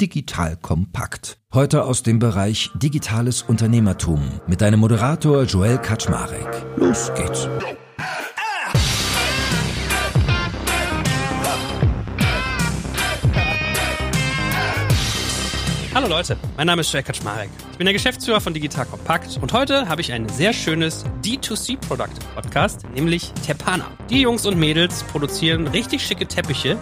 Digital Kompakt. Heute aus dem Bereich Digitales Unternehmertum mit deinem Moderator Joel Kaczmarek. Los geht's. Hallo Leute, mein Name ist Joel Kaczmarek. Ich bin der Geschäftsführer von Digital Kompakt und heute habe ich ein sehr schönes D2C-Produkt im Podcast, nämlich Tepana. Die Jungs und Mädels produzieren richtig schicke Teppiche,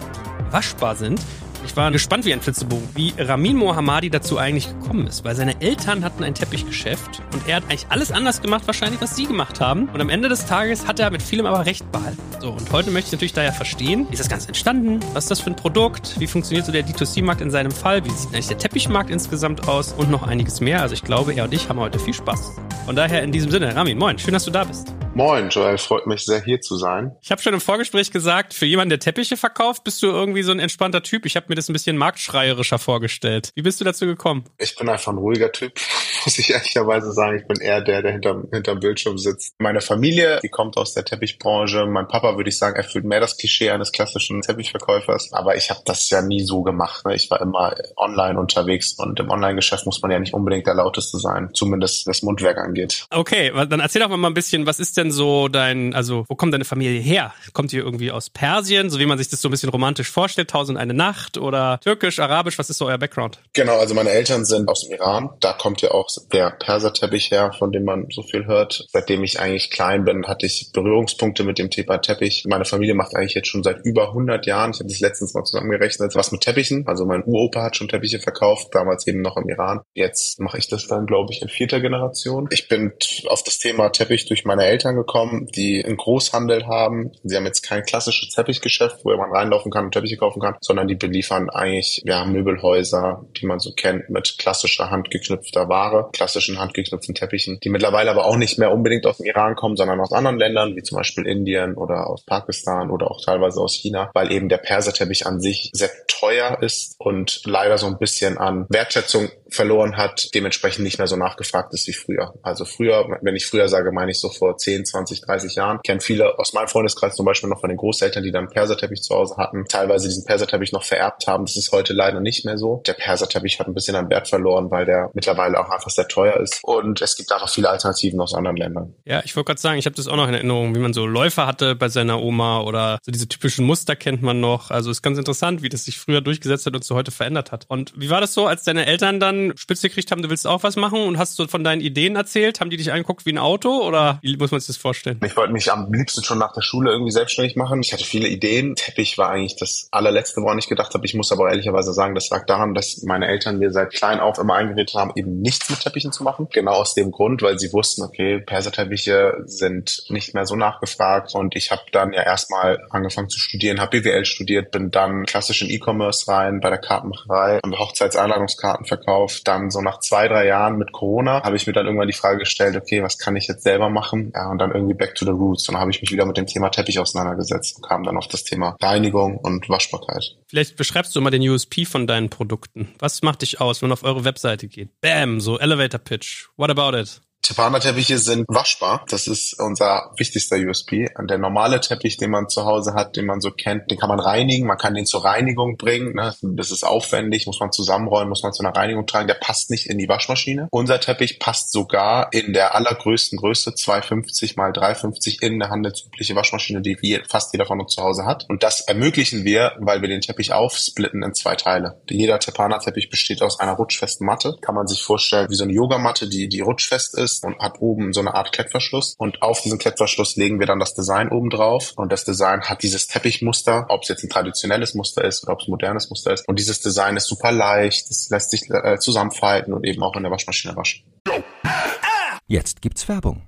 waschbar sind ich war gespannt wie ein Flitzebogen, wie Ramin Mohammadi dazu eigentlich gekommen ist, weil seine Eltern hatten ein Teppichgeschäft und er hat eigentlich alles anders gemacht, wahrscheinlich, was sie gemacht haben. Und am Ende des Tages hat er mit vielem aber recht behalten. So, und heute möchte ich natürlich daher verstehen, wie ist das Ganze entstanden? Was ist das für ein Produkt? Wie funktioniert so der D2C-Markt in seinem Fall? Wie sieht eigentlich der Teppichmarkt insgesamt aus? Und noch einiges mehr. Also ich glaube, er und ich haben heute viel Spaß. Von daher in diesem Sinne, Ramin, moin, schön, dass du da bist. Moin, Joel, freut mich sehr hier zu sein. Ich habe schon im Vorgespräch gesagt, für jemanden, der Teppiche verkauft, bist du irgendwie so ein entspannter Typ. Ich habe mir das ein bisschen marktschreierischer vorgestellt. Wie bist du dazu gekommen? Ich bin einfach ein ruhiger Typ, muss ich ehrlicherweise sagen. Ich bin eher der, der hinterm, hinterm Bildschirm sitzt. Meine Familie, die kommt aus der Teppichbranche. Mein Papa, würde ich sagen, erfüllt mehr das Klischee eines klassischen Teppichverkäufers. Aber ich habe das ja nie so gemacht. Ne? Ich war immer online unterwegs und im Online-Geschäft muss man ja nicht unbedingt der Lauteste sein, zumindest was Mundwerk angeht. Okay, dann erzähl doch mal ein bisschen, was ist denn so dein, also wo kommt deine Familie her? Kommt ihr irgendwie aus Persien, so wie man sich das so ein bisschen romantisch vorstellt, Tausend eine Nacht oder türkisch, arabisch, was ist so euer Background? Genau, also meine Eltern sind aus dem Iran. Da kommt ja auch der Perserteppich her, von dem man so viel hört. Seitdem ich eigentlich klein bin, hatte ich Berührungspunkte mit dem Thema Teppich. Meine Familie macht eigentlich jetzt schon seit über 100 Jahren, ich habe das letztens mal zusammengerechnet, was mit Teppichen. Also mein Uropa hat schon Teppiche verkauft, damals eben noch im Iran. Jetzt mache ich das dann, glaube ich, in vierter Generation. Ich bin auf das Thema Teppich durch meine Eltern gekommen die einen Großhandel haben. Sie haben jetzt kein klassisches Teppichgeschäft, wo man reinlaufen kann und Teppiche kaufen kann, sondern die beliefern eigentlich ja Möbelhäuser, die man so kennt, mit klassischer handgeknüpfter Ware, klassischen handgeknüpften Teppichen, die mittlerweile aber auch nicht mehr unbedingt aus dem Iran kommen, sondern aus anderen Ländern, wie zum Beispiel Indien oder aus Pakistan oder auch teilweise aus China, weil eben der Perserteppich an sich sehr teuer ist und leider so ein bisschen an Wertschätzung verloren hat, dementsprechend nicht mehr so nachgefragt ist wie früher. Also früher, wenn ich früher sage, meine ich so vor 10, 20, 30 Jahren, kennen viele aus meinem Freundeskreis zum Beispiel noch von den Großeltern, die dann Perserteppich zu Hause hatten, teilweise diesen Perserteppich noch vererbt haben. Das ist heute leider nicht mehr so. Der Perserteppich hat ein bisschen an Wert verloren, weil der mittlerweile auch einfach sehr teuer ist. Und es gibt einfach viele Alternativen aus anderen Ländern. Ja, ich wollte gerade sagen, ich habe das auch noch in Erinnerung, wie man so Läufer hatte bei seiner Oma oder so diese typischen Muster kennt man noch. Also ist ganz interessant, wie das sich früher durchgesetzt hat und so heute verändert hat. Und wie war das so, als deine Eltern dann Spitze gekriegt haben, du willst auch was machen und hast du von deinen Ideen erzählt? Haben die dich angeguckt wie ein Auto oder wie muss man sich das vorstellen? Ich wollte mich am liebsten schon nach der Schule irgendwie selbstständig machen. Ich hatte viele Ideen. Teppich war eigentlich das allerletzte, woran ich gedacht habe. Ich muss aber ehrlicherweise sagen, das lag daran, dass meine Eltern mir seit klein auf immer eingeredet haben, eben nichts mit Teppichen zu machen. Genau aus dem Grund, weil sie wussten, okay, Perserteppiche sind nicht mehr so nachgefragt. Und ich habe dann ja erstmal angefangen zu studieren, habe BWL studiert, bin dann klassisch in E-Commerce rein, bei der Kartenmacherei, haben Hochzeitseinladungskarten verkauft. Dann so nach zwei, drei Jahren mit Corona habe ich mir dann irgendwann die Frage gestellt, okay, was kann ich jetzt selber machen? Ja, und dann irgendwie back to the roots. Und dann habe ich mich wieder mit dem Thema Teppich auseinandergesetzt und kam dann auf das Thema Reinigung und Waschbarkeit. Vielleicht beschreibst du mal den USP von deinen Produkten. Was macht dich aus, wenn man auf eure Webseite geht? Bam, so Elevator Pitch. What about it? Tepana-Teppiche sind waschbar. Das ist unser wichtigster USP. Der normale Teppich, den man zu Hause hat, den man so kennt, den kann man reinigen. Man kann den zur Reinigung bringen. Ne? Das ist aufwendig, muss man zusammenräumen, muss man zu einer Reinigung tragen. Der passt nicht in die Waschmaschine. Unser Teppich passt sogar in der allergrößten Größe, 250 mal 350 in eine handelsübliche Waschmaschine, die fast jeder von uns zu Hause hat. Und das ermöglichen wir, weil wir den Teppich aufsplitten in zwei Teile. Jeder Tepana-Teppich besteht aus einer rutschfesten Matte. Kann man sich vorstellen wie so eine Yogamatte, die, die rutschfest ist ist und hat oben so eine Art Klettverschluss. Und auf diesen Klettverschluss legen wir dann das Design oben drauf. Und das Design hat dieses Teppichmuster, ob es jetzt ein traditionelles Muster ist oder ob es ein modernes Muster ist. Und dieses Design ist super leicht, es lässt sich äh, zusammenfalten und eben auch in der Waschmaschine waschen. Jetzt gibt's Werbung.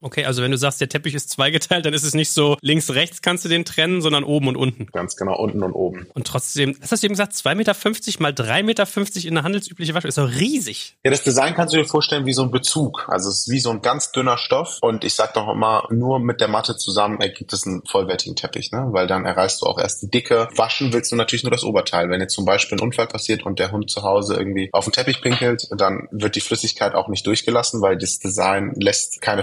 Okay, also wenn du sagst, der Teppich ist zweigeteilt, dann ist es nicht so links, rechts kannst du den trennen, sondern oben und unten. Ganz genau, unten und oben. Und trotzdem, hast du eben gesagt, 2,50 Meter mal 3,50 Meter in der handelsübliche Wasche, ist doch riesig. Ja, das Design kannst du dir vorstellen wie so ein Bezug. Also es ist wie so ein ganz dünner Stoff. Und ich sag doch immer, nur mit der Matte zusammen ergibt es einen vollwertigen Teppich, ne? Weil dann erreichst du auch erst die Dicke. Waschen willst du natürlich nur das Oberteil. Wenn jetzt zum Beispiel ein Unfall passiert und der Hund zu Hause irgendwie auf den Teppich pinkelt, dann wird die Flüssigkeit auch nicht durchgelassen, weil das Design lässt keine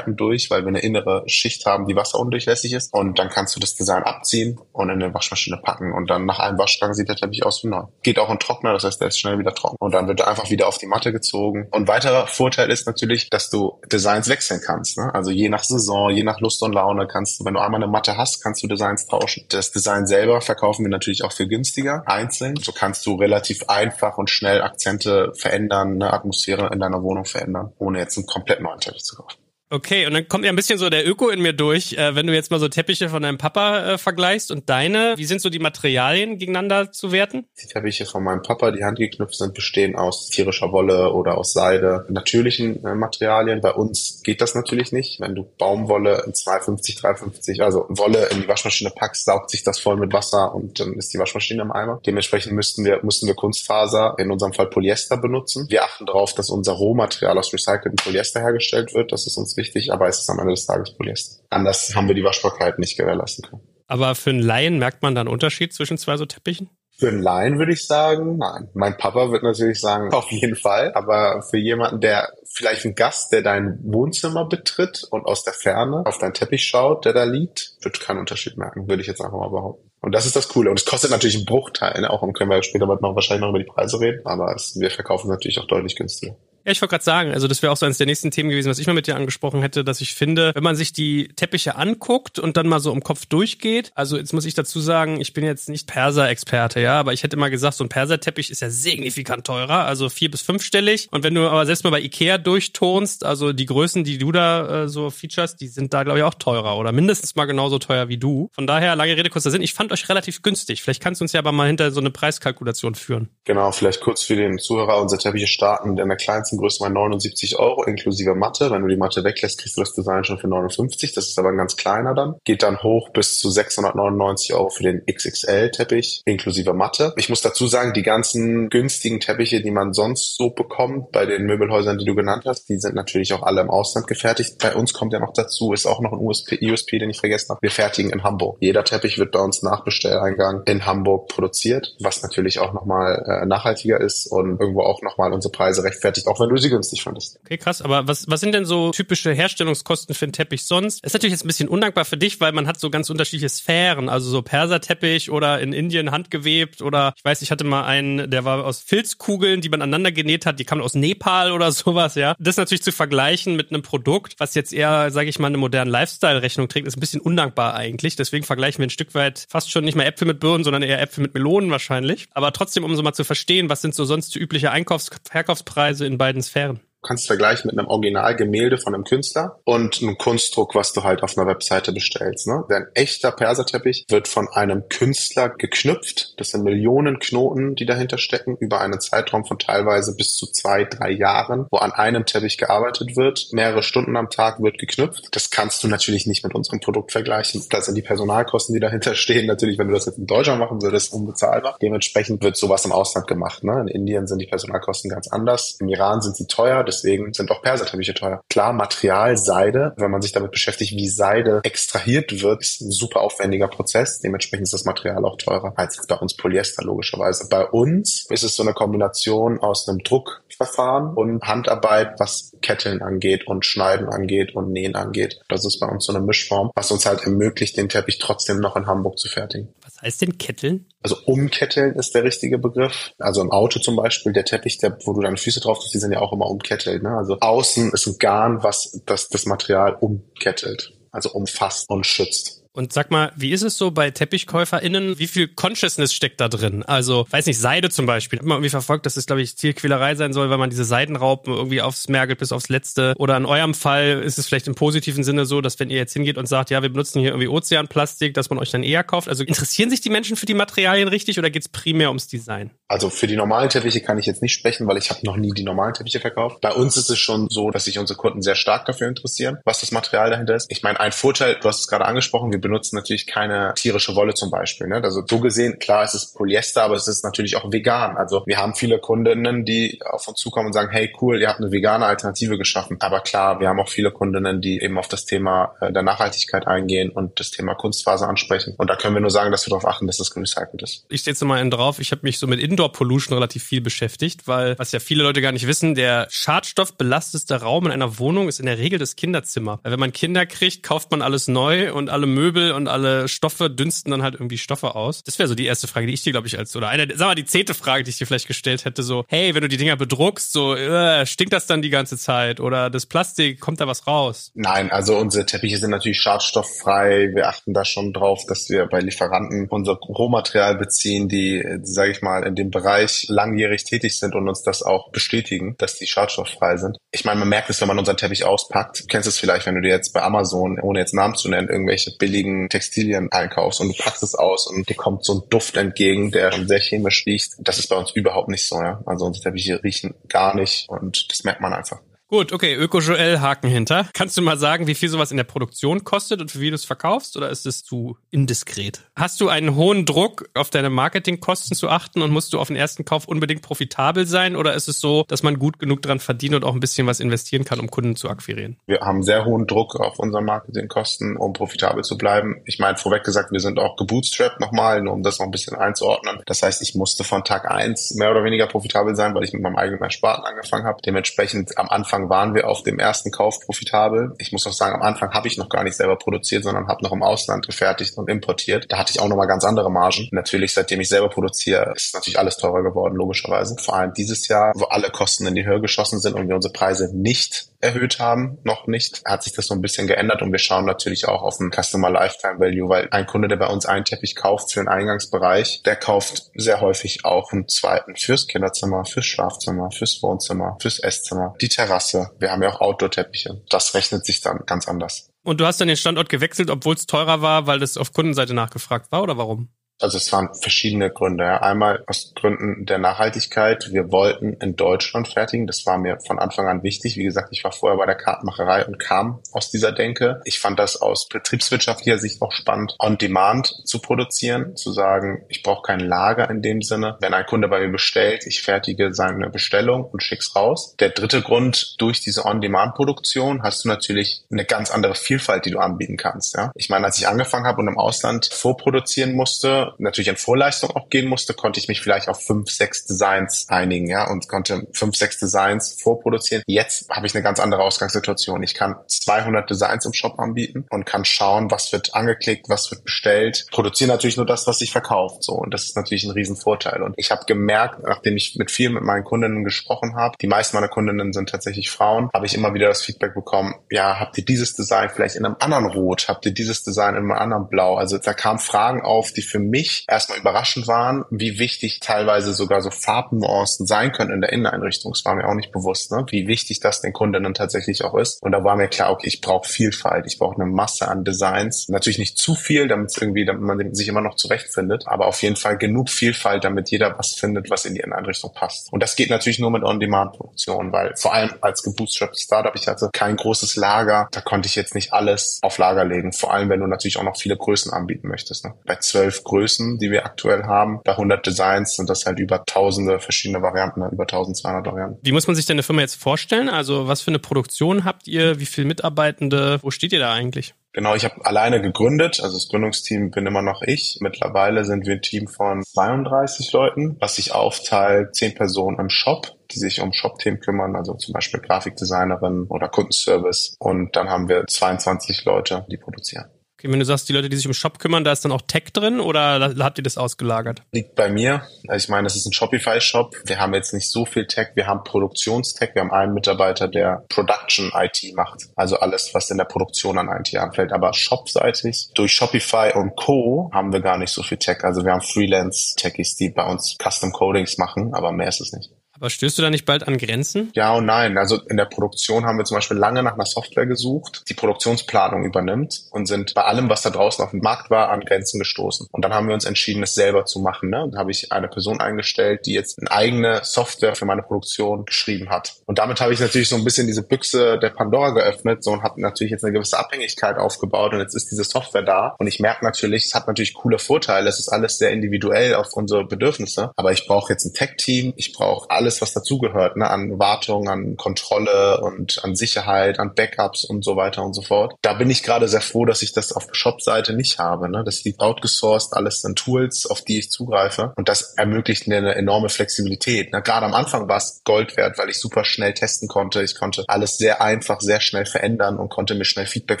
Flüssigkeiten durch, weil wir eine innere Schicht haben, die wasserundurchlässig ist. Und dann kannst du das Design abziehen und in eine Waschmaschine packen. Und dann nach einem Waschgang sieht der Teppich aus wie neu. Geht auch in Trockner, das heißt, der ist schnell wieder trocken. Und dann wird er einfach wieder auf die Matte gezogen. Und weiterer Vorteil ist natürlich, dass du Designs wechseln kannst. Ne? Also je nach Saison, je nach Lust und Laune kannst du, wenn du einmal eine Matte hast, kannst du Designs tauschen. Das Design selber verkaufen wir natürlich auch für günstiger, einzeln. So kannst du relativ einfach und schnell Akzente verändern, eine Atmosphäre in deiner Wohnung verändern, ohne jetzt einen komplett neuen Teppich zu kaufen. Okay, und dann kommt ja ein bisschen so der Öko in mir durch, äh, wenn du jetzt mal so Teppiche von deinem Papa äh, vergleichst und deine, wie sind so die Materialien gegeneinander zu werten? Die Teppiche von meinem Papa, die handgeknüpft sind, bestehen aus tierischer Wolle oder aus Seide, natürlichen äh, Materialien. Bei uns geht das natürlich nicht. Wenn du Baumwolle in 250, 350, also Wolle in die Waschmaschine packst, saugt sich das voll mit Wasser und dann ist die Waschmaschine im Eimer. Dementsprechend müssten wir, mussten wir Kunstfaser, in unserem Fall Polyester benutzen. Wir achten darauf, dass unser Rohmaterial aus recyceltem Polyester hergestellt wird. Das ist uns wichtig wichtig, aber es ist am Ende des Tages Polyester. Anders haben wir die Waschbarkeit nicht gewährleisten können. Aber für einen Laien merkt man da einen Unterschied zwischen zwei so Teppichen? Für einen Laien würde ich sagen, nein. Mein Papa wird natürlich sagen, auf jeden Fall. Aber für jemanden, der vielleicht ein Gast, der dein Wohnzimmer betritt und aus der Ferne auf deinen Teppich schaut, der da liegt, wird keinen Unterschied merken, würde ich jetzt einfach mal behaupten. Und das ist das Coole. Und es kostet natürlich einen Bruchteil, ne? auch und können wir später noch wahrscheinlich noch über die Preise reden, aber es, wir verkaufen natürlich auch deutlich günstiger. Ja, ich wollte gerade sagen, also das wäre auch so eines der nächsten Themen gewesen, was ich mal mit dir angesprochen hätte, dass ich finde, wenn man sich die Teppiche anguckt und dann mal so im Kopf durchgeht, also jetzt muss ich dazu sagen, ich bin jetzt nicht Perser-Experte, ja, aber ich hätte mal gesagt, so ein Perser-Teppich ist ja signifikant teurer, also vier- bis fünfstellig. Und wenn du aber selbst mal bei Ikea durchtonst, also die Größen, die du da äh, so features, die sind da, glaube ich, auch teurer oder mindestens mal genauso teuer wie du. Von daher, lange Rede, kurzer Sinn, ich fand euch relativ günstig. Vielleicht kannst du uns ja aber mal hinter so eine Preiskalkulation führen. Genau, vielleicht kurz für den Zuhörer, unsere Teppiche starten in der kleinsten Größe bei 79 Euro inklusive Matte. Wenn du die Matte weglässt, kriegst du das Design schon für 59. Das ist aber ein ganz kleiner dann. Geht dann hoch bis zu 699 Euro für den XXL-Teppich inklusive Matte. Ich muss dazu sagen, die ganzen günstigen Teppiche, die man sonst so bekommt bei den Möbelhäusern, die du genannt hast, die sind natürlich auch alle im Ausland gefertigt. Bei uns kommt ja noch dazu, ist auch noch ein USP, USP den ich vergessen habe. Wir fertigen in Hamburg. Jeder Teppich wird bei uns nach Bestelleingang in Hamburg produziert, was natürlich auch nochmal äh, nachhaltiger ist und irgendwo auch nochmal unsere Preise rechtfertigt, auch wenn du sie günstig fandest. Okay, krass. Aber was, was sind denn so typische Herstellungskosten für einen Teppich sonst? Ist natürlich jetzt ein bisschen undankbar für dich, weil man hat so ganz unterschiedliche Sphären. Also so Perserteppich oder in Indien handgewebt oder ich weiß, ich hatte mal einen, der war aus Filzkugeln, die man aneinander genäht hat, die kamen aus Nepal oder sowas, ja. Das natürlich zu vergleichen mit einem Produkt, was jetzt eher, sage ich mal, eine moderne Lifestyle-Rechnung trägt, ist ein bisschen undankbar eigentlich. Deswegen vergleichen wir ein Stück weit fast schon nicht mehr Äpfel mit Birnen, sondern eher Äpfel mit Melonen wahrscheinlich. Aber trotzdem, um so mal zu verstehen, was sind so sonst übliche Einkaufs-, Verkaufspreise in beiden Sphären? Kannst vergleichen mit einem Originalgemälde von einem Künstler und einem Kunstdruck, was du halt auf einer Webseite bestellst. Ne? Ein echter Perserteppich wird von einem Künstler geknüpft. Das sind Millionen Knoten, die dahinter stecken, über einen Zeitraum von teilweise bis zu zwei, drei Jahren, wo an einem Teppich gearbeitet wird. Mehrere Stunden am Tag wird geknüpft. Das kannst du natürlich nicht mit unserem Produkt vergleichen. Da sind die Personalkosten, die dahinter stehen. Natürlich, wenn du das jetzt in Deutschland machen würdest, unbezahlbar. Dementsprechend wird sowas im Ausland gemacht. Ne? In Indien sind die Personalkosten ganz anders. Im Iran sind sie teuer, deswegen sind auch Perserteppiche teuer. Klar, Material, Seide, wenn man sich damit beschäftigt, wie Seide extrahiert wird, ist ein super aufwendiger Prozess. Dementsprechend ist das Material auch teurer als bei uns Polyester logischerweise. Bei uns ist es so eine Kombination aus einem Druckverfahren und Handarbeit, was Ketteln angeht und Schneiden angeht und Nähen angeht. Das ist bei uns so eine Mischform, was uns halt ermöglicht, den Teppich trotzdem noch in Hamburg zu fertigen. Was heißt denn Ketteln? Also umketteln ist der richtige Begriff. Also im Auto zum Beispiel, der Teppich, der, wo du deine Füße drauf tust, die sind ja auch immer umkettelt. Ne? Also außen ist ein Garn, was das, das Material umkettelt, also umfasst und schützt. Und sag mal, wie ist es so bei TeppichkäuferInnen? Wie viel Consciousness steckt da drin? Also, weiß nicht, Seide zum Beispiel. Hat man irgendwie verfolgt, dass es, glaube ich, Zielquälerei sein soll, weil man diese Seidenraupen irgendwie aufs Mergelt bis aufs Letzte. Oder in eurem Fall ist es vielleicht im positiven Sinne so, dass wenn ihr jetzt hingeht und sagt, ja, wir benutzen hier irgendwie Ozeanplastik, dass man euch dann eher kauft. Also interessieren sich die Menschen für die Materialien richtig oder geht's primär ums Design? Also für die normalen Teppiche kann ich jetzt nicht sprechen, weil ich habe noch nie die normalen Teppiche verkauft. Bei uns ist es schon so, dass sich unsere Kunden sehr stark dafür interessieren, was das Material dahinter ist. Ich meine, ein Vorteil, du hast es gerade angesprochen, wir benutzen natürlich keine tierische Wolle zum Beispiel. Ne? Also so gesehen, klar, es ist Polyester, aber es ist natürlich auch vegan. Also wir haben viele Kundinnen, die auf uns zukommen und sagen, hey cool, ihr habt eine vegane Alternative geschaffen. Aber klar, wir haben auch viele Kundinnen, die eben auf das Thema äh, der Nachhaltigkeit eingehen und das Thema Kunstfaser ansprechen. Und da können wir nur sagen, dass wir darauf achten, dass das gerecycelt ist. Ich stehe jetzt mal drauf. Ich habe mich so mit Indoor Pollution relativ viel beschäftigt, weil was ja viele Leute gar nicht wissen, der schadstoffbelasteste Raum in einer Wohnung ist in der Regel das Kinderzimmer. Weil wenn man Kinder kriegt, kauft man alles neu und alle Möbel und alle Stoffe dünsten dann halt irgendwie Stoffe aus. Das wäre so die erste Frage, die ich dir, glaube ich, als, oder eine, sag mal, die zehnte Frage, die ich dir vielleicht gestellt hätte, so, hey, wenn du die Dinger bedruckst, so, äh, stinkt das dann die ganze Zeit? Oder das Plastik, kommt da was raus? Nein, also unsere Teppiche sind natürlich schadstofffrei. Wir achten da schon drauf, dass wir bei Lieferanten unser Rohmaterial beziehen, die, sage ich mal, in dem Bereich langjährig tätig sind und uns das auch bestätigen, dass die schadstofffrei sind. Ich meine, man merkt es, wenn man unseren Teppich auspackt. Du kennst es vielleicht, wenn du dir jetzt bei Amazon, ohne jetzt Namen zu nennen, irgendwelche billigen Textilien einkaufst und du packst es aus und dir kommt so ein Duft entgegen, der sehr chemisch riecht. Das ist bei uns überhaupt nicht so, ja. Also unsere Teppiche riechen gar nicht und das merkt man einfach. Gut, okay, Öko-Joel, Haken hinter. Kannst du mal sagen, wie viel sowas in der Produktion kostet und für wie du es verkaufst oder ist es zu indiskret? Hast du einen hohen Druck, auf deine Marketingkosten zu achten und musst du auf den ersten Kauf unbedingt profitabel sein oder ist es so, dass man gut genug dran verdient und auch ein bisschen was investieren kann, um Kunden zu akquirieren? Wir haben sehr hohen Druck auf unseren Marketingkosten, um profitabel zu bleiben. Ich meine, vorweg gesagt, wir sind auch gebootstrapped nochmal, nur um das noch ein bisschen einzuordnen. Das heißt, ich musste von Tag eins mehr oder weniger profitabel sein, weil ich mit meinem eigenen Ersparten angefangen habe. Dementsprechend am Anfang Anfang waren wir auf dem ersten Kauf profitabel. Ich muss auch sagen, am Anfang habe ich noch gar nicht selber produziert, sondern habe noch im Ausland gefertigt und importiert. Da hatte ich auch nochmal ganz andere Margen. Natürlich, seitdem ich selber produziere, ist natürlich alles teurer geworden, logischerweise. Vor allem dieses Jahr, wo alle Kosten in die Höhe geschossen sind und wir unsere Preise nicht erhöht haben, noch nicht, hat sich das so ein bisschen geändert und wir schauen natürlich auch auf den Customer Lifetime Value, weil ein Kunde, der bei uns einen Teppich kauft für einen Eingangsbereich, der kauft sehr häufig auch einen zweiten fürs Kinderzimmer, fürs Schlafzimmer, fürs Wohnzimmer, fürs Esszimmer, die Terrasse. Wir haben ja auch Outdoor-Teppiche. Das rechnet sich dann ganz anders. Und du hast dann den Standort gewechselt, obwohl es teurer war, weil das auf Kundenseite nachgefragt war oder warum? Also es waren verschiedene Gründe. Einmal aus Gründen der Nachhaltigkeit. Wir wollten in Deutschland fertigen. Das war mir von Anfang an wichtig. Wie gesagt, ich war vorher bei der Kartenmacherei und kam aus dieser Denke. Ich fand das aus betriebswirtschaftlicher Sicht auch spannend, on demand zu produzieren, zu sagen, ich brauche kein Lager in dem Sinne. Wenn ein Kunde bei mir bestellt, ich fertige seine Bestellung und schick's raus. Der dritte Grund, durch diese On-Demand-Produktion hast du natürlich eine ganz andere Vielfalt, die du anbieten kannst. Ja. Ich meine, als ich angefangen habe und im Ausland vorproduzieren musste, natürlich in Vorleistung auch gehen musste, konnte ich mich vielleicht auf fünf, sechs Designs einigen, ja, und konnte fünf, sechs Designs vorproduzieren. Jetzt habe ich eine ganz andere Ausgangssituation. Ich kann 200 Designs im Shop anbieten und kann schauen, was wird angeklickt, was wird bestellt. Produziere natürlich nur das, was sich verkauft, so. Und das ist natürlich ein Riesenvorteil. Und ich habe gemerkt, nachdem ich mit vielen mit meinen Kundinnen gesprochen habe, die meisten meiner Kundinnen sind tatsächlich Frauen, habe ich immer wieder das Feedback bekommen, ja, habt ihr dieses Design vielleicht in einem anderen Rot? Habt ihr dieses Design in einem anderen Blau? Also da kamen Fragen auf, die für mich mich erstmal überraschend waren, wie wichtig teilweise sogar so Farbnuancen sein können in der Inneneinrichtung. Das war mir auch nicht bewusst, ne? wie wichtig das den Kundinnen tatsächlich auch ist. Und da war mir klar, okay, ich brauche Vielfalt, ich brauche eine Masse an Designs. Natürlich nicht zu viel, damit irgendwie, damit man sich immer noch zurechtfindet, aber auf jeden Fall genug Vielfalt, damit jeder was findet, was in die Inneneinrichtung passt. Und das geht natürlich nur mit On-Demand-Produktion, weil vor allem als gebootstrapped Startup, ich hatte kein großes Lager, da konnte ich jetzt nicht alles auf Lager legen. Vor allem, wenn du natürlich auch noch viele Größen anbieten möchtest. Ne? Bei zwölf Größen, die wir aktuell haben, bei 100 Designs sind das halt über tausende verschiedene Varianten, ne? über 1200 Varianten. Wie muss man sich denn eine Firma jetzt vorstellen? Also was für eine Produktion habt ihr? Wie viele Mitarbeitende? Wo steht ihr da eigentlich? Genau, ich habe alleine gegründet, also das Gründungsteam bin immer noch ich. Mittlerweile sind wir ein Team von 32 Leuten, was sich aufteilt, 10 Personen im Shop, die sich um Shop-Themen kümmern, also zum Beispiel Grafikdesignerin oder Kundenservice. Und dann haben wir 22 Leute, die produzieren. Okay, wenn du sagst, die Leute, die sich um Shop kümmern, da ist dann auch Tech drin oder habt ihr das ausgelagert? Liegt bei mir. Also ich meine, das ist ein Shopify-Shop. Wir haben jetzt nicht so viel Tech. Wir haben Produktionstech. Wir haben einen Mitarbeiter, der Production IT macht. Also alles, was in der Produktion an IT anfällt. Aber shopseitig, durch Shopify und Co. haben wir gar nicht so viel Tech. Also wir haben Freelance-Techies, die bei uns Custom Codings machen, aber mehr ist es nicht. Aber stößt du da nicht bald an Grenzen? Ja und nein. Also in der Produktion haben wir zum Beispiel lange nach einer Software gesucht, die Produktionsplanung übernimmt und sind bei allem, was da draußen auf dem Markt war, an Grenzen gestoßen. Und dann haben wir uns entschieden, es selber zu machen. Ne? Und habe ich eine Person eingestellt, die jetzt eine eigene Software für meine Produktion geschrieben hat. Und damit habe ich natürlich so ein bisschen diese Büchse der Pandora geöffnet so und habe natürlich jetzt eine gewisse Abhängigkeit aufgebaut. Und jetzt ist diese Software da. Und ich merke natürlich, es hat natürlich coole Vorteile. Es ist alles sehr individuell auf unsere Bedürfnisse. Aber ich brauche jetzt ein Tech-Team. Ich brauche alles alles, was dazugehört, ne, an Wartung, an Kontrolle und an Sicherheit, an Backups und so weiter und so fort. Da bin ich gerade sehr froh, dass ich das auf Shop-Seite nicht habe. Ne? Das liegt outgesourced, alles sind Tools, auf die ich zugreife. Und das ermöglicht mir eine enorme Flexibilität. Ne? Gerade am Anfang war es Gold wert, weil ich super schnell testen konnte. Ich konnte alles sehr einfach, sehr schnell verändern und konnte mir schnell Feedback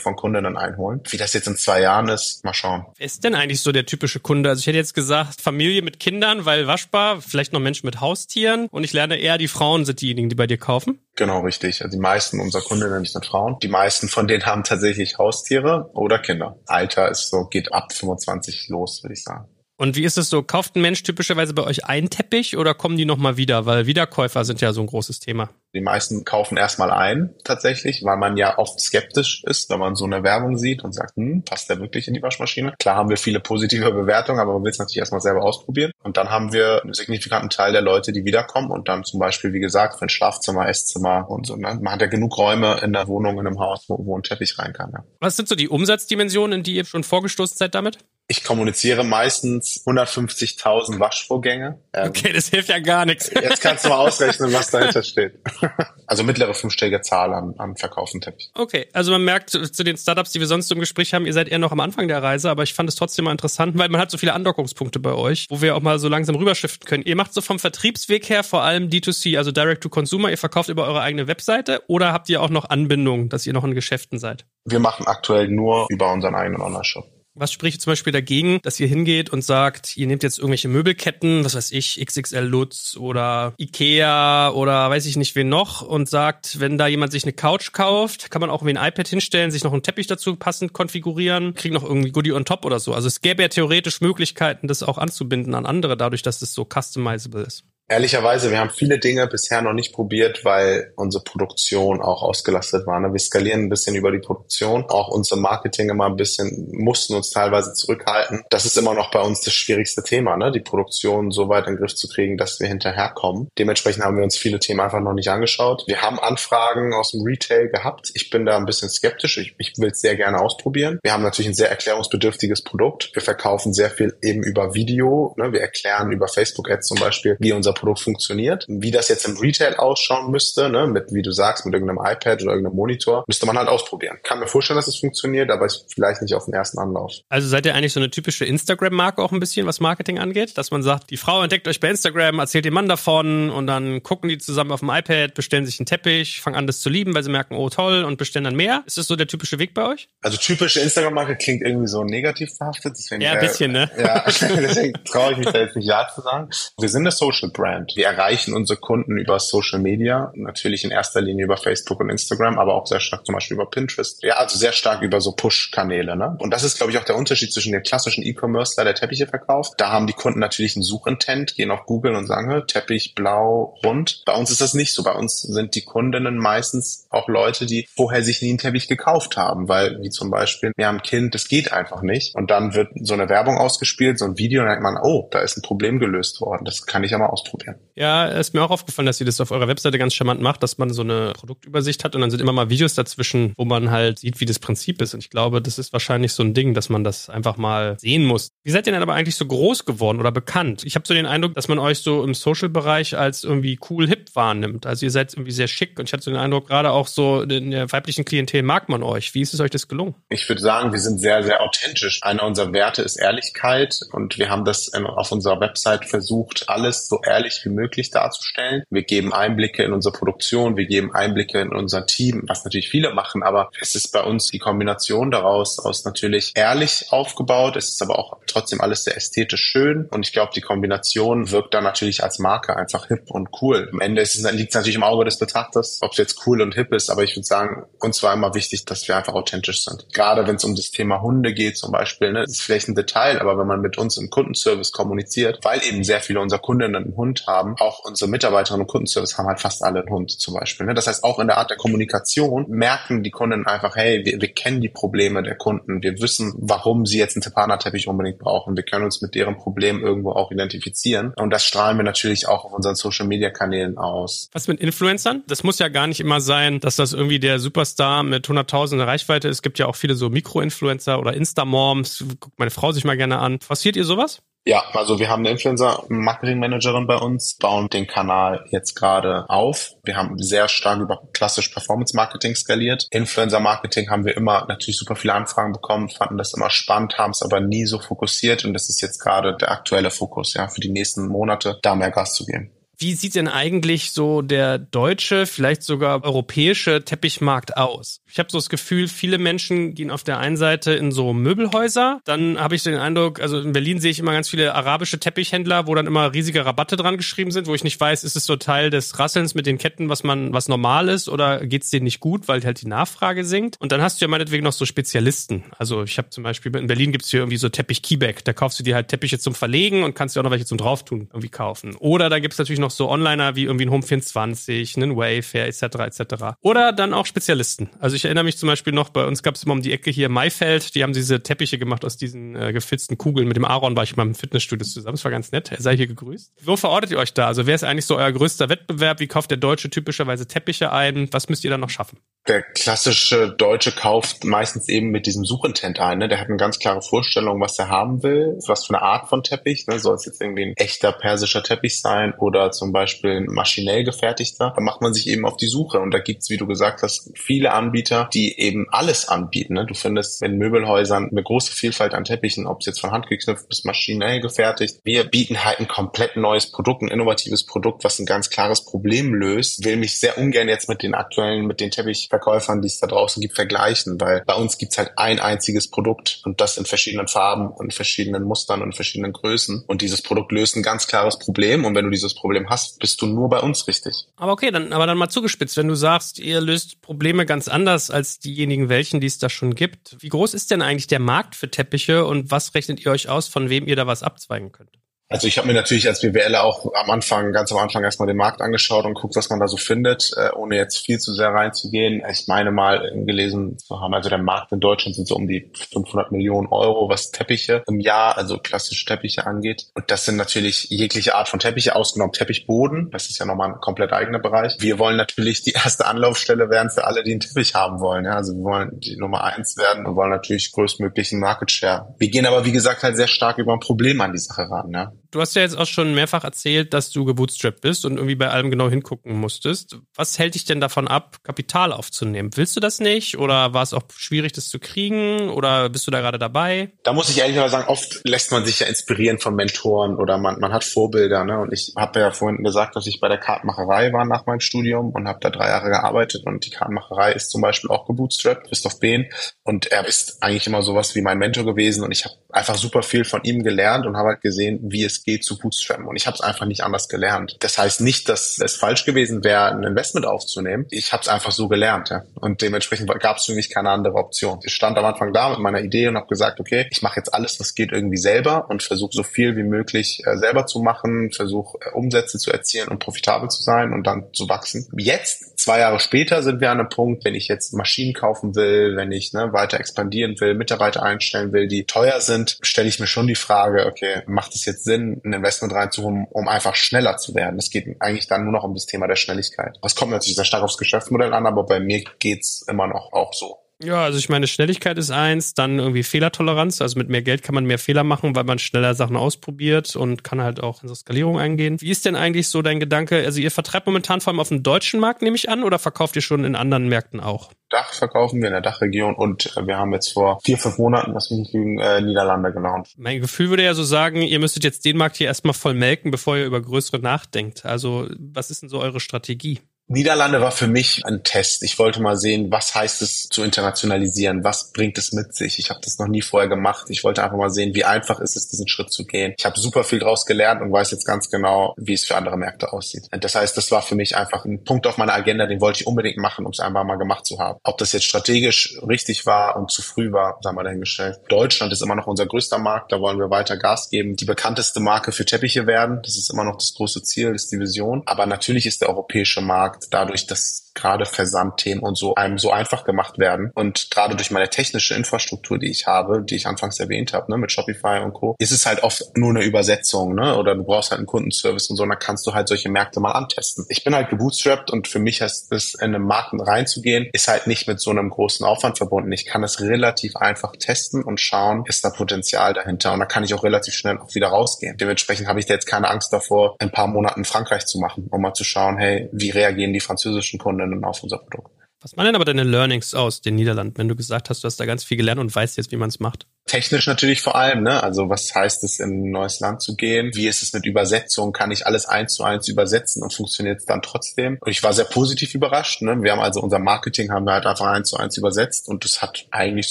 von Kundinnen einholen. Wie das jetzt in zwei Jahren ist, mal schauen. Wer ist denn eigentlich so der typische Kunde? Also ich hätte jetzt gesagt, Familie mit Kindern, weil waschbar, vielleicht noch Menschen mit Haustieren. Und ich lerne eher, die Frauen sind diejenigen, die bei dir kaufen? Genau, richtig. Also die meisten unserer Kundinnen sind Frauen. Die meisten von denen haben tatsächlich Haustiere oder Kinder. Alter ist so, geht ab 25 los, würde ich sagen. Und wie ist es so? Kauft ein Mensch typischerweise bei euch einen Teppich oder kommen die nochmal wieder? Weil Wiederkäufer sind ja so ein großes Thema. Die meisten kaufen erstmal ein, tatsächlich, weil man ja oft skeptisch ist, wenn man so eine Werbung sieht und sagt, hm, passt der wirklich in die Waschmaschine? Klar haben wir viele positive Bewertungen, aber man will es natürlich erstmal selber ausprobieren. Und dann haben wir einen signifikanten Teil der Leute, die wiederkommen und dann zum Beispiel, wie gesagt, für ein Schlafzimmer, Esszimmer und so. Ne? Man hat ja genug Räume in der Wohnung, in einem Haus, wo, wo ein Teppich rein kann. Ja. Was sind so die Umsatzdimensionen, in die ihr schon vorgestoßen seid damit? Ich kommuniziere meistens 150.000 Waschvorgänge. Ähm, okay, das hilft ja gar nichts. Jetzt kannst du mal ausrechnen, was dahinter steht. Also mittlere fünfstellige Zahl an, an verkauften Teppich. Okay, also man merkt zu den Startups, die wir sonst im Gespräch haben, ihr seid eher noch am Anfang der Reise, aber ich fand es trotzdem mal interessant, weil man hat so viele Andockungspunkte bei euch, wo wir auch mal so langsam rüberschiften können. Ihr macht so vom Vertriebsweg her vor allem D2C, also Direct to Consumer. Ihr verkauft über eure eigene Webseite oder habt ihr auch noch Anbindungen, dass ihr noch in Geschäften seid? Wir machen aktuell nur über unseren eigenen Online-Shop. Was spricht zum Beispiel dagegen, dass ihr hingeht und sagt, ihr nehmt jetzt irgendwelche Möbelketten, was weiß ich, XXL Lutz oder Ikea oder weiß ich nicht wen noch und sagt, wenn da jemand sich eine Couch kauft, kann man auch irgendwie ein iPad hinstellen, sich noch einen Teppich dazu passend konfigurieren, kriegt noch irgendwie Goodie on top oder so. Also es gäbe ja theoretisch Möglichkeiten, das auch anzubinden an andere, dadurch, dass es so customizable ist. Ehrlicherweise, wir haben viele Dinge bisher noch nicht probiert, weil unsere Produktion auch ausgelastet war. Ne? Wir skalieren ein bisschen über die Produktion. Auch unser Marketing immer ein bisschen, mussten uns teilweise zurückhalten. Das ist immer noch bei uns das schwierigste Thema, ne? die Produktion so weit in den Griff zu kriegen, dass wir hinterherkommen. Dementsprechend haben wir uns viele Themen einfach noch nicht angeschaut. Wir haben Anfragen aus dem Retail gehabt. Ich bin da ein bisschen skeptisch. Ich, ich will es sehr gerne ausprobieren. Wir haben natürlich ein sehr erklärungsbedürftiges Produkt. Wir verkaufen sehr viel eben über Video. Ne? Wir erklären über Facebook-Ads zum Beispiel, wie unser Produkt funktioniert. Wie das jetzt im Retail ausschauen müsste, ne, mit, wie du sagst, mit irgendeinem iPad oder irgendeinem Monitor, müsste man halt ausprobieren. Kann mir vorstellen, dass es funktioniert, aber vielleicht nicht auf den ersten Anlauf. Also seid ihr eigentlich so eine typische Instagram-Marke auch ein bisschen, was Marketing angeht? Dass man sagt, die Frau entdeckt euch bei Instagram, erzählt dem Mann davon und dann gucken die zusammen auf dem iPad, bestellen sich einen Teppich, fangen an, das zu lieben, weil sie merken, oh toll, und bestellen dann mehr. Ist das so der typische Weg bei euch? Also typische Instagram-Marke klingt irgendwie so negativ verhaftet. Deswegen, ja, ein bisschen, ne? Ja, deswegen traue ich mich da jetzt nicht Ja zu sagen. Wir sind eine Social Brand Brand. Wir erreichen unsere Kunden über Social Media, natürlich in erster Linie über Facebook und Instagram, aber auch sehr stark zum Beispiel über Pinterest. Ja, also sehr stark über so Push-Kanäle. Ne? Und das ist, glaube ich, auch der Unterschied zwischen dem klassischen E-Commerce, der Teppiche verkauft. Da haben die Kunden natürlich einen Suchintent, gehen auf Google und sagen, Teppich blau, rund. Bei uns ist das nicht so. Bei uns sind die Kundinnen meistens auch Leute, die vorher sich nie einen Teppich gekauft haben, weil wie zum Beispiel, wir haben ein Kind, das geht einfach nicht. Und dann wird so eine Werbung ausgespielt, so ein Video, und dann denkt man, oh, da ist ein Problem gelöst worden. Das kann ich ja mal ausprobieren. Ja, ist mir auch aufgefallen, dass ihr das auf eurer Webseite ganz charmant macht, dass man so eine Produktübersicht hat und dann sind immer mal Videos dazwischen, wo man halt sieht, wie das Prinzip ist. Und ich glaube, das ist wahrscheinlich so ein Ding, dass man das einfach mal sehen muss. Wie seid ihr denn aber eigentlich so groß geworden oder bekannt? Ich habe so den Eindruck, dass man euch so im Social-Bereich als irgendwie cool hip wahrnimmt. Also ihr seid irgendwie sehr schick und ich hatte so den Eindruck, gerade auch so in der weiblichen Klientel mag man euch. Wie ist es euch das gelungen? Ich würde sagen, wir sind sehr, sehr authentisch. Einer unserer Werte ist Ehrlichkeit und wir haben das auf unserer Website versucht, alles so ehrlich wie möglich darzustellen. Wir geben Einblicke in unsere Produktion, wir geben Einblicke in unser Team, was natürlich viele machen, aber es ist bei uns die Kombination daraus aus natürlich ehrlich aufgebaut, es ist aber auch trotzdem alles sehr ästhetisch schön und ich glaube, die Kombination wirkt dann natürlich als Marke einfach hip und cool. Am Ende es, liegt es natürlich im Auge des Betrachters, ob es jetzt cool und hip ist, aber ich würde sagen, uns war immer wichtig, dass wir einfach authentisch sind. Gerade wenn es um das Thema Hunde geht zum Beispiel, ne, ist vielleicht ein Detail, aber wenn man mit uns im Kundenservice kommuniziert, weil eben sehr viele unserer Kundinnen einen Hund haben, auch unsere Mitarbeiterinnen im Kundenservice haben halt fast alle einen Hund zum Beispiel. Ne? Das heißt, auch in der Art der Kommunikation merken die Kunden einfach, hey, wir, wir kennen die Probleme der Kunden, wir wissen, warum sie jetzt einen Tepana-Teppich unbedingt brauchen, wir können uns mit deren Problem irgendwo auch identifizieren und das strahlen wir natürlich auch auf unseren Social-Media-Kanälen aus. Was mit Influencern? Das muss ja gar nicht immer sein, dass das irgendwie der Superstar mit 100.000 Reichweite ist. Es gibt ja auch viele so Mikro-Influencer oder Insta-Moms. Guckt meine Frau sich mal gerne an. Forciert ihr sowas? Ja, also wir haben eine Influencer-Marketing-Managerin bei uns, bauen den Kanal jetzt gerade auf. Wir haben sehr stark über klassisch Performance-Marketing skaliert. Influencer-Marketing haben wir immer natürlich super viele Anfragen bekommen, fanden das immer spannend, haben es aber nie so fokussiert und das ist jetzt gerade der aktuelle Fokus, ja, für die nächsten Monate, da mehr Gas zu geben. Wie sieht denn eigentlich so der deutsche, vielleicht sogar europäische Teppichmarkt aus? Ich habe so das Gefühl, viele Menschen gehen auf der einen Seite in so Möbelhäuser. Dann habe ich den Eindruck, also in Berlin sehe ich immer ganz viele arabische Teppichhändler, wo dann immer riesige Rabatte dran geschrieben sind, wo ich nicht weiß, ist es so Teil des Rasselns mit den Ketten, was man, was normal ist, oder geht's denen nicht gut, weil halt die Nachfrage sinkt? Und dann hast du ja meinetwegen noch so Spezialisten. Also ich habe zum Beispiel in Berlin gibt's hier irgendwie so Teppich Keyback. Da kaufst du dir halt Teppiche zum Verlegen und kannst dir auch noch welche zum Drauftun irgendwie kaufen. Oder da gibt's natürlich noch so Onliner wie irgendwie ein Home 24, einen Wayfair etc. etc. Oder dann auch Spezialisten. Also ich erinnere mich zum Beispiel noch, bei uns gab es immer um die Ecke hier Maifeld, die haben diese Teppiche gemacht aus diesen äh, gefitzten Kugeln. Mit dem Aaron war ich mal im Fitnessstudio zusammen. Das war ganz nett. Er sei hier gegrüßt. Wo verortet ihr euch da? Also wer ist eigentlich so euer größter Wettbewerb? Wie kauft der Deutsche typischerweise Teppiche ein? Was müsst ihr dann noch schaffen? Der klassische Deutsche kauft meistens eben mit diesem Suchintent ein. Ne? Der hat eine ganz klare Vorstellung, was er haben will, was für eine Art von Teppich. Ne? Soll es jetzt irgendwie ein echter persischer Teppich sein oder zum Beispiel Beispiel maschinell gefertigter, da macht man sich eben auf die Suche. Und da gibt's, wie du gesagt hast, viele Anbieter, die eben alles anbieten. Ne? Du findest in Möbelhäusern eine große Vielfalt an Teppichen, ob es jetzt von Hand geknüpft bis maschinell gefertigt. Wir bieten halt ein komplett neues Produkt, ein innovatives Produkt, was ein ganz klares Problem löst. Will mich sehr ungern jetzt mit den aktuellen, mit den Teppichverkäufern, die es da draußen gibt, vergleichen, weil bei uns gibt's halt ein einziges Produkt und das in verschiedenen Farben und verschiedenen Mustern und verschiedenen Größen. Und dieses Produkt löst ein ganz klares Problem. Und wenn du dieses Problem hast, bist du nur bei uns richtig. Aber okay, dann, aber dann mal zugespitzt, wenn du sagst, ihr löst Probleme ganz anders als diejenigen welchen, die es da schon gibt. Wie groß ist denn eigentlich der Markt für Teppiche und was rechnet ihr euch aus, von wem ihr da was abzweigen könnt? Also ich habe mir natürlich als BWLer auch am Anfang, ganz am Anfang erstmal den Markt angeschaut und guckt, was man da so findet, äh, ohne jetzt viel zu sehr reinzugehen. Ich meine mal gelesen zu haben, also der Markt in Deutschland sind so um die 500 Millionen Euro, was Teppiche im Jahr, also klassische Teppiche angeht. Und das sind natürlich jegliche Art von Teppiche, ausgenommen Teppichboden. Das ist ja nochmal ein komplett eigener Bereich. Wir wollen natürlich die erste Anlaufstelle werden für alle, die einen Teppich haben wollen. Ja? Also wir wollen die Nummer eins werden und wollen natürlich größtmöglichen Market Share. Wir gehen aber, wie gesagt, halt sehr stark über ein Problem an die Sache ran. Ja? Du hast ja jetzt auch schon mehrfach erzählt, dass du gebootstrapped bist und irgendwie bei allem genau hingucken musstest. Was hält dich denn davon ab, Kapital aufzunehmen? Willst du das nicht oder war es auch schwierig, das zu kriegen oder bist du da gerade dabei? Da muss ich ehrlich mal sagen, oft lässt man sich ja inspirieren von Mentoren oder man, man hat Vorbilder. Ne? Und ich habe ja vorhin gesagt, dass ich bei der Kartenmacherei war nach meinem Studium und habe da drei Jahre gearbeitet und die Kartenmacherei ist zum Beispiel auch gebootstrapped, Christoph Behn. Und er ist eigentlich immer sowas wie mein Mentor gewesen und ich habe einfach super viel von ihm gelernt und habe halt gesehen, wie es geht, zu bootstrappen. Und ich habe es einfach nicht anders gelernt. Das heißt nicht, dass es falsch gewesen wäre, ein Investment aufzunehmen. Ich habe es einfach so gelernt. Ja. Und dementsprechend gab es für mich keine andere Option. Ich stand am Anfang da mit meiner Idee und habe gesagt, okay, ich mache jetzt alles, was geht, irgendwie selber und versuche so viel wie möglich äh, selber zu machen, versuche äh, Umsätze zu erzielen und profitabel zu sein und dann zu wachsen. Jetzt, zwei Jahre später, sind wir an einem Punkt, wenn ich jetzt Maschinen kaufen will, wenn ich ne, weiter expandieren will, Mitarbeiter einstellen will, die teuer sind, stelle ich mir schon die Frage, okay, macht es jetzt Sinn, ein Investment reinzuholen, um einfach schneller zu werden? Es geht eigentlich dann nur noch um das Thema der Schnelligkeit. Das kommt natürlich sehr stark aufs Geschäftsmodell an, aber bei mir geht's immer noch auch so. Ja, also ich meine, Schnelligkeit ist eins, dann irgendwie Fehlertoleranz. Also mit mehr Geld kann man mehr Fehler machen, weil man schneller Sachen ausprobiert und kann halt auch in so Skalierung eingehen. Wie ist denn eigentlich so dein Gedanke? Also ihr vertreibt momentan vor allem auf dem deutschen Markt, nehme ich an, oder verkauft ihr schon in anderen Märkten auch? Dach verkaufen wir in der Dachregion und wir haben jetzt vor vier, fünf Monaten, was mich lügen, äh, Niederlande gelauncht. Mein Gefühl würde ja so sagen, ihr müsstet jetzt den Markt hier erstmal voll melken, bevor ihr über größere nachdenkt. Also was ist denn so eure Strategie? Niederlande war für mich ein Test. Ich wollte mal sehen, was heißt es zu internationalisieren? Was bringt es mit sich? Ich habe das noch nie vorher gemacht. Ich wollte einfach mal sehen, wie einfach ist es, diesen Schritt zu gehen. Ich habe super viel daraus gelernt und weiß jetzt ganz genau, wie es für andere Märkte aussieht. Das heißt, das war für mich einfach ein Punkt auf meiner Agenda, den wollte ich unbedingt machen, um es einfach mal gemacht zu haben. Ob das jetzt strategisch richtig war und zu früh war, sagen wir dahingestellt. Deutschland ist immer noch unser größter Markt, da wollen wir weiter Gas geben. Die bekannteste Marke für Teppiche werden, das ist immer noch das große Ziel, das ist die Vision. Aber natürlich ist der europäische Markt Markt dadurch, dass gerade Versandthemen und so einem so einfach gemacht werden. Und gerade durch meine technische Infrastruktur, die ich habe, die ich anfangs erwähnt habe, ne, mit Shopify und Co., ist es halt oft nur eine Übersetzung, ne? Oder du brauchst halt einen Kundenservice und so, und dann kannst du halt solche Märkte mal antesten. Ich bin halt gebootstrapped und für mich heißt es, in einen Markt reinzugehen, ist halt nicht mit so einem großen Aufwand verbunden. Ich kann es relativ einfach testen und schauen, ist da Potenzial dahinter. Und da kann ich auch relativ schnell auch wieder rausgehen. Dementsprechend habe ich da jetzt keine Angst davor, ein paar Monaten Frankreich zu machen, um mal zu schauen, hey, wie reagieren die französischen Kunden Kundinnen auf unser Produkt. Was waren denn aber deine Learnings aus den Niederlanden, wenn du gesagt hast, du hast da ganz viel gelernt und weißt jetzt, wie man es macht? Technisch natürlich vor allem, ne? Also was heißt es, in ein neues Land zu gehen? Wie ist es mit Übersetzung? Kann ich alles eins zu eins übersetzen und funktioniert es dann trotzdem? Und ich war sehr positiv überrascht. Ne? Wir haben also unser Marketing haben wir halt einfach eins zu eins übersetzt und das hat eigentlich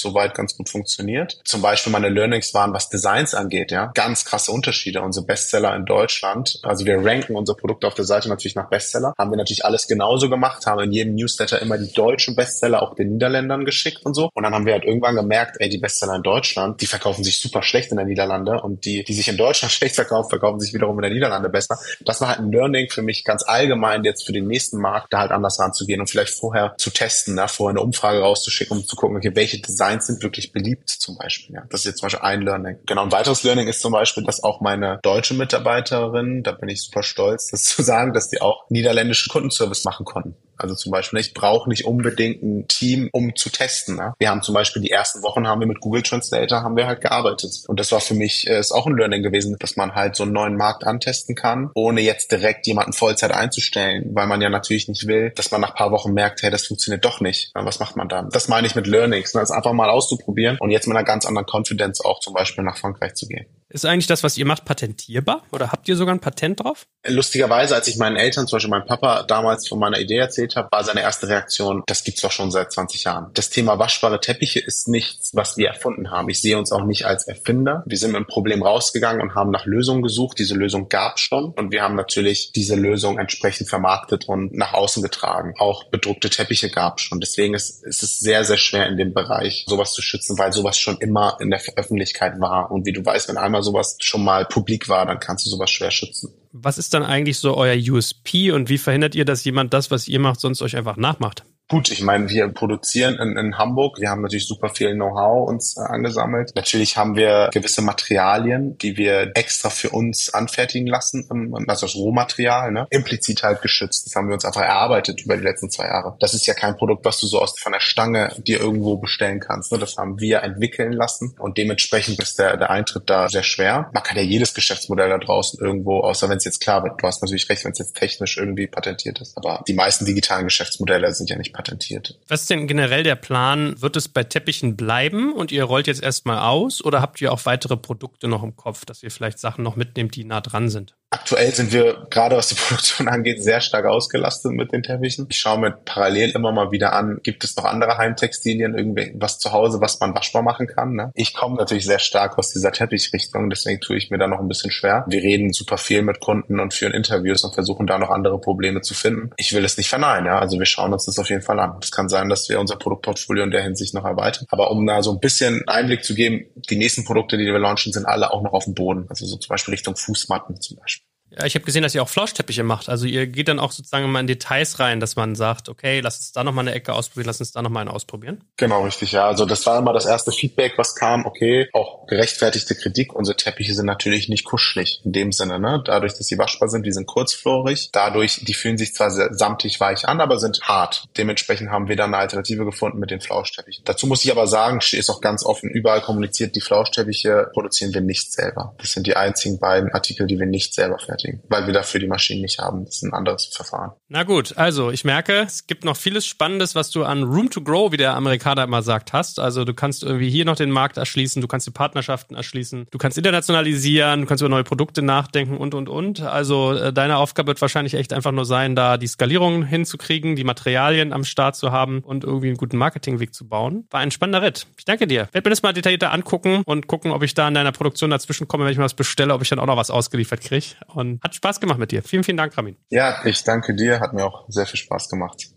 soweit ganz gut funktioniert. Zum Beispiel meine Learnings waren, was Designs angeht, ja, ganz krasse Unterschiede. Unsere Bestseller in Deutschland, also wir ranken unser Produkt auf der Seite natürlich nach Bestseller, haben wir natürlich alles genauso gemacht, haben in jedem Newsletter immer die deutschen Bestseller auch den Niederländern geschickt und so. Und dann haben wir halt irgendwann gemerkt, ey, die Bestseller in Deutschland Deutschland, die verkaufen sich super schlecht in der Niederlande und die, die sich in Deutschland schlecht verkaufen, verkaufen sich wiederum in der Niederlande besser. Das war halt ein Learning für mich ganz allgemein jetzt für den nächsten Markt, da halt anders ranzugehen und vielleicht vorher zu testen, ne? vorher eine Umfrage rauszuschicken, um zu gucken, okay, welche Designs sind wirklich beliebt zum Beispiel. Ja? Das ist jetzt zum Beispiel ein Learning. Genau, ein weiteres Learning ist zum Beispiel, dass auch meine deutsche Mitarbeiterin, da bin ich super stolz, das zu sagen, dass die auch niederländischen Kundenservice machen konnten. Also zum Beispiel, ich brauche nicht unbedingt ein Team, um zu testen. Ne? Wir haben zum Beispiel die ersten Wochen haben wir mit Google Translator haben wir halt gearbeitet. Und das war für mich äh, ist auch ein Learning gewesen, dass man halt so einen neuen Markt antesten kann, ohne jetzt direkt jemanden Vollzeit einzustellen, weil man ja natürlich nicht will, dass man nach paar Wochen merkt, hey, das funktioniert doch nicht. Was macht man dann? Das meine ich mit Learnings, ne? das einfach mal auszuprobieren und jetzt mit einer ganz anderen Confidence auch zum Beispiel nach Frankreich zu gehen. Ist eigentlich das, was ihr macht, patentierbar? Oder habt ihr sogar ein Patent drauf? Lustigerweise, als ich meinen Eltern, zum Beispiel meinem Papa, damals von meiner Idee erzählt habe, war seine erste Reaktion, das gibt's doch schon seit 20 Jahren. Das Thema waschbare Teppiche ist nichts, was wir erfunden haben. Ich sehe uns auch nicht als Erfinder. Wir sind mit einem Problem rausgegangen und haben nach Lösungen gesucht. Diese Lösung gab's schon. Und wir haben natürlich diese Lösung entsprechend vermarktet und nach außen getragen. Auch bedruckte Teppiche gab's schon. Deswegen ist, ist es sehr, sehr schwer in dem Bereich, sowas zu schützen, weil sowas schon immer in der Öffentlichkeit war. Und wie du weißt, wenn einmal sowas schon mal publik war, dann kannst du sowas schwer schützen. Was ist dann eigentlich so euer USP und wie verhindert ihr, dass jemand das, was ihr macht, sonst euch einfach nachmacht? Gut, ich meine, wir produzieren in, in Hamburg. Wir haben natürlich super viel Know-how uns äh, angesammelt. Natürlich haben wir gewisse Materialien, die wir extra für uns anfertigen lassen, also das Rohmaterial, ne? implizit halt geschützt. Das haben wir uns einfach erarbeitet über die letzten zwei Jahre. Das ist ja kein Produkt, was du so aus von der Stange dir irgendwo bestellen kannst. Ne? Das haben wir entwickeln lassen und dementsprechend ist der, der Eintritt da sehr schwer. Man kann ja jedes Geschäftsmodell da draußen irgendwo, außer wenn es jetzt klar. Du hast natürlich recht, wenn es jetzt technisch irgendwie patentiert ist. Aber die meisten digitalen Geschäftsmodelle sind ja nicht patentiert. Was ist denn generell der Plan? Wird es bei Teppichen bleiben und ihr rollt jetzt erstmal aus oder habt ihr auch weitere Produkte noch im Kopf, dass ihr vielleicht Sachen noch mitnehmt, die nah dran sind? Aktuell sind wir, gerade was die Produktion angeht, sehr stark ausgelastet mit den Teppichen. Ich schaue mir parallel immer mal wieder an, gibt es noch andere Heimtextilien, irgendwas zu Hause, was man waschbar machen kann. Ne? Ich komme natürlich sehr stark aus dieser Teppichrichtung, deswegen tue ich mir da noch ein bisschen schwer. Wir reden super viel mit Kunden und führen Interviews und versuchen da noch andere Probleme zu finden. Ich will es nicht verneinen, ja. Also wir schauen uns das auf jeden Fall an. Es kann sein, dass wir unser Produktportfolio in der Hinsicht noch erweitern. Aber um da so ein bisschen Einblick zu geben, die nächsten Produkte, die wir launchen, sind alle auch noch auf dem Boden. Also so zum Beispiel Richtung Fußmatten zum Beispiel. Ja, ich habe gesehen, dass ihr auch Flauschteppiche macht. Also ihr geht dann auch sozusagen mal in Details rein, dass man sagt, okay, lass uns da nochmal eine Ecke ausprobieren, lass uns da nochmal einen ausprobieren. Genau, richtig, ja. Also das war immer das erste Feedback, was kam, okay, auch gerechtfertigte Kritik. Unsere Teppiche sind natürlich nicht kuschelig in dem Sinne, ne? Dadurch, dass sie waschbar sind, die sind kurzflorig. Dadurch, die fühlen sich zwar sehr samtig weich an, aber sind hart. Dementsprechend haben wir dann eine Alternative gefunden mit den Flauschteppichen. Dazu muss ich aber sagen, ist auch ganz offen überall kommuniziert, die Flauschteppiche produzieren wir nicht selber. Das sind die einzigen beiden Artikel, die wir nicht selber fertigen, weil wir dafür die Maschinen nicht haben. Das ist ein anderes Verfahren. Na gut, also ich merke, es gibt noch vieles Spannendes, was du an Room to Grow, wie der Amerikaner immer sagt, hast. Also du kannst irgendwie hier noch den Markt erschließen, du kannst die Partnerschaften erschließen, du kannst internationalisieren, du kannst über neue Produkte nachdenken und und und. Also äh, deine Aufgabe wird wahrscheinlich echt einfach nur sein, da die Skalierung hinzukriegen, die Materialien am Start zu haben und irgendwie einen guten Marketingweg zu bauen. War ein spannender Ritt. Ich danke dir. Ich werde mir das mal detaillierter angucken und gucken, ob ich da in deiner Produktion dazwischen komme, wenn ich mal was bestelle, ob ich dann auch noch was ausgeliefert kriege. Und hat Spaß gemacht mit dir. Vielen, vielen Dank, Ramin. Ja, ich danke dir. Hat mir auch sehr viel Spaß gemacht.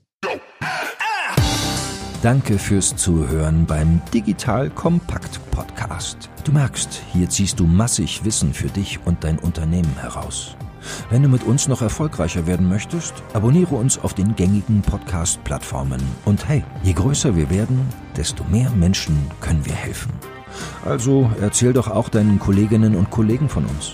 Danke fürs Zuhören beim Digital Kompakt Podcast. Du merkst, hier ziehst du massig Wissen für dich und dein Unternehmen heraus. Wenn du mit uns noch erfolgreicher werden möchtest, abonniere uns auf den gängigen Podcast-Plattformen. Und hey, je größer wir werden, desto mehr Menschen können wir helfen. Also erzähl doch auch deinen Kolleginnen und Kollegen von uns.